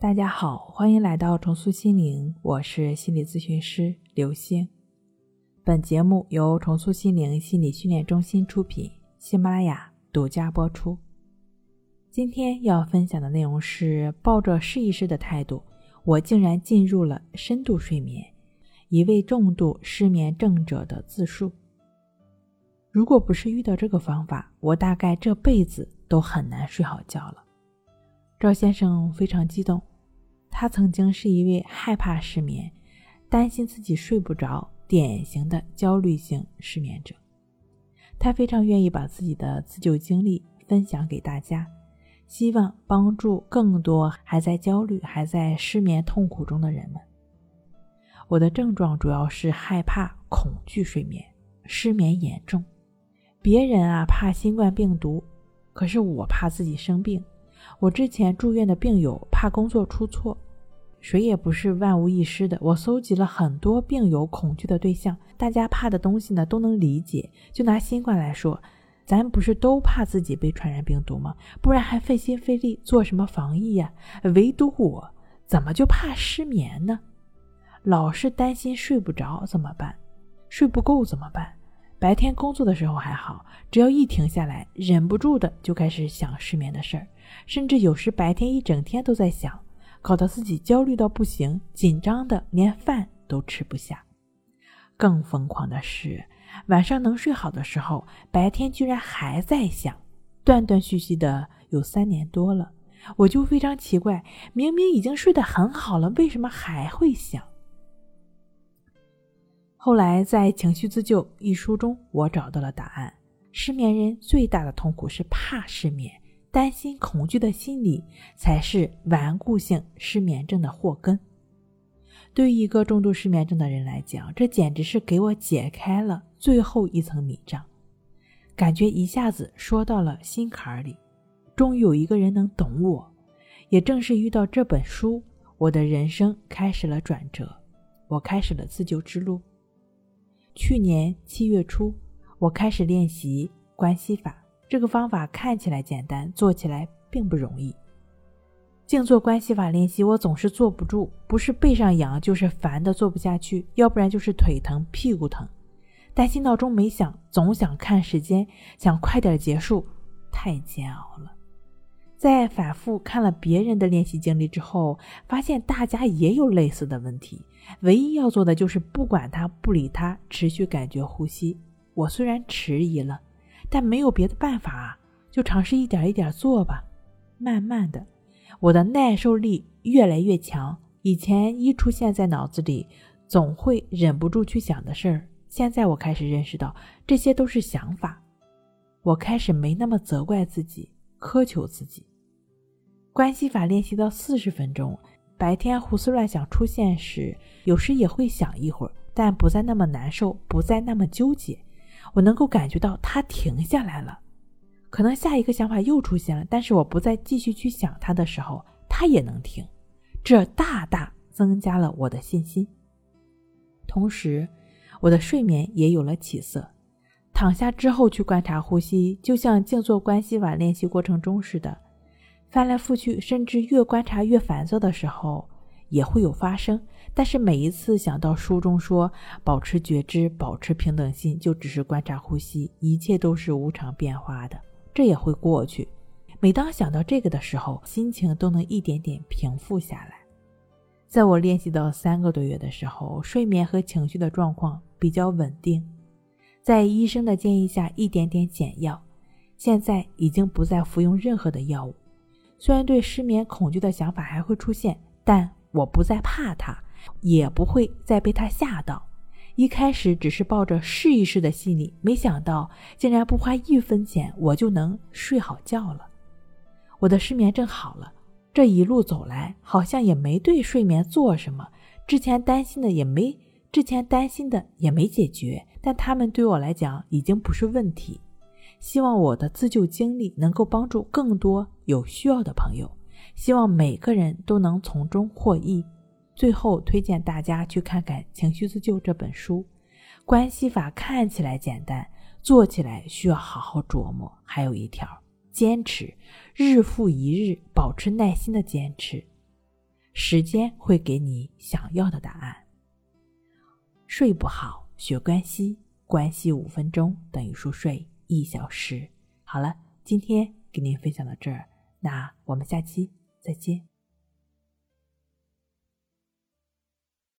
大家好，欢迎来到重塑心灵，我是心理咨询师刘星。本节目由重塑心灵心理训练中心出品，喜马拉雅独家播出。今天要分享的内容是抱着试一试的态度，我竟然进入了深度睡眠。一位重度失眠症者的自述：如果不是遇到这个方法，我大概这辈子都很难睡好觉了。赵先生非常激动。他曾经是一位害怕失眠、担心自己睡不着、典型的焦虑性失眠者。他非常愿意把自己的自救经历分享给大家，希望帮助更多还在焦虑、还在失眠痛苦中的人们。我的症状主要是害怕、恐惧睡眠、失眠严重。别人啊怕新冠病毒，可是我怕自己生病。我之前住院的病友怕工作出错。谁也不是万无一失的。我搜集了很多病友恐惧的对象，大家怕的东西呢都能理解。就拿新冠来说，咱不是都怕自己被传染病毒吗？不然还费心费力做什么防疫呀？唯独我怎么就怕失眠呢？老是担心睡不着怎么办？睡不够怎么办？白天工作的时候还好，只要一停下来，忍不住的就开始想失眠的事儿，甚至有时白天一整天都在想。搞得自己焦虑到不行，紧张的连饭都吃不下。更疯狂的是，晚上能睡好的时候，白天居然还在想，断断续续的有三年多了。我就非常奇怪，明明已经睡得很好了，为什么还会想？后来在《情绪自救》一书中，我找到了答案：失眠人最大的痛苦是怕失眠。担心、恐惧的心理才是顽固性失眠症的祸根。对于一个重度失眠症的人来讲，这简直是给我解开了最后一层迷障，感觉一下子说到了心坎里。终于有一个人能懂我。也正是遇到这本书，我的人生开始了转折，我开始了自救之路。去年七月初，我开始练习关系法。这个方法看起来简单，做起来并不容易。静坐关系法练习，我总是坐不住，不是背上痒，就是烦的坐不下去，要不然就是腿疼、屁股疼。担心闹钟没响，总想看时间，想快点结束，太煎熬了。在反复看了别人的练习经历之后，发现大家也有类似的问题，唯一要做的就是不管他、不理他，持续感觉呼吸。我虽然迟疑了。但没有别的办法啊，就尝试一点一点做吧。慢慢的，我的耐受力越来越强。以前一出现在脑子里，总会忍不住去想的事儿，现在我开始认识到这些都是想法。我开始没那么责怪自己，苛求自己。关系法练习到四十分钟，白天胡思乱想出现时，有时也会想一会儿，但不再那么难受，不再那么纠结。我能够感觉到他停下来了，可能下一个想法又出现了，但是我不再继续去想他的时候，他也能停，这大大增加了我的信心。同时，我的睡眠也有了起色。躺下之后去观察呼吸，就像静坐关系法练习过程中似的，翻来覆去，甚至越观察越烦躁的时候。也会有发生，但是每一次想到书中说保持觉知、保持平等心，就只是观察呼吸，一切都是无常变化的，这也会过去。每当想到这个的时候，心情都能一点点平复下来。在我练习到三个多月的时候，睡眠和情绪的状况比较稳定，在医生的建议下，一点点减药，现在已经不再服用任何的药物。虽然对失眠恐惧的想法还会出现，但。我不再怕它，也不会再被他吓到。一开始只是抱着试一试的心理，没想到竟然不花一分钱，我就能睡好觉了。我的失眠症好了，这一路走来好像也没对睡眠做什么，之前担心的也没，之前担心的也没解决，但他们对我来讲已经不是问题。希望我的自救经历能够帮助更多有需要的朋友。希望每个人都能从中获益。最后推荐大家去看看情绪自救这本书。关系法看起来简单做起来需要好好琢磨还有一条坚持日复一日保持耐心的坚持。时间会给你想要的答案。睡不好学关系关系五分钟等于说睡一小时。好了今天给您分享到这儿那我们下期再见。